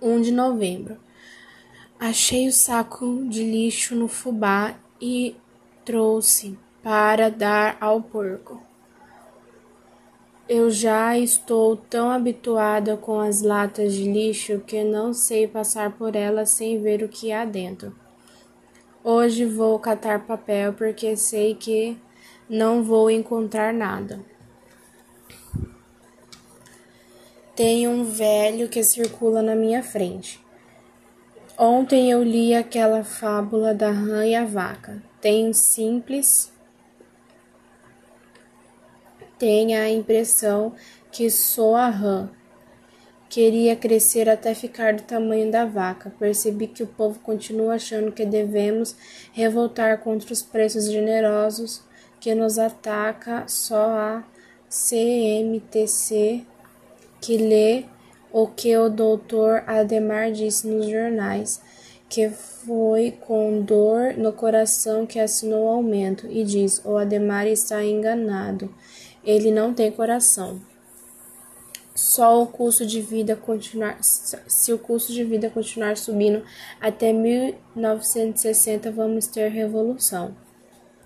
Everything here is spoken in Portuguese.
1 de novembro. Achei o saco de lixo no fubá e trouxe para dar ao porco. Eu já estou tão habituada com as latas de lixo que não sei passar por elas sem ver o que há dentro. Hoje vou catar papel porque sei que não vou encontrar nada. Tem um velho que circula na minha frente. Ontem eu li aquela fábula da rã e a vaca. Tem simples. Tenho a impressão que sou a rã. Queria crescer até ficar do tamanho da vaca. Percebi que o povo continua achando que devemos revoltar contra os preços generosos que nos ataca só a CMTC que lê o que o doutor Ademar disse nos jornais, que foi com dor no coração que assinou o aumento, e diz: o Ademar está enganado, ele não tem coração. Só o custo de vida continuar, se o custo de vida continuar subindo até 1960, vamos ter revolução.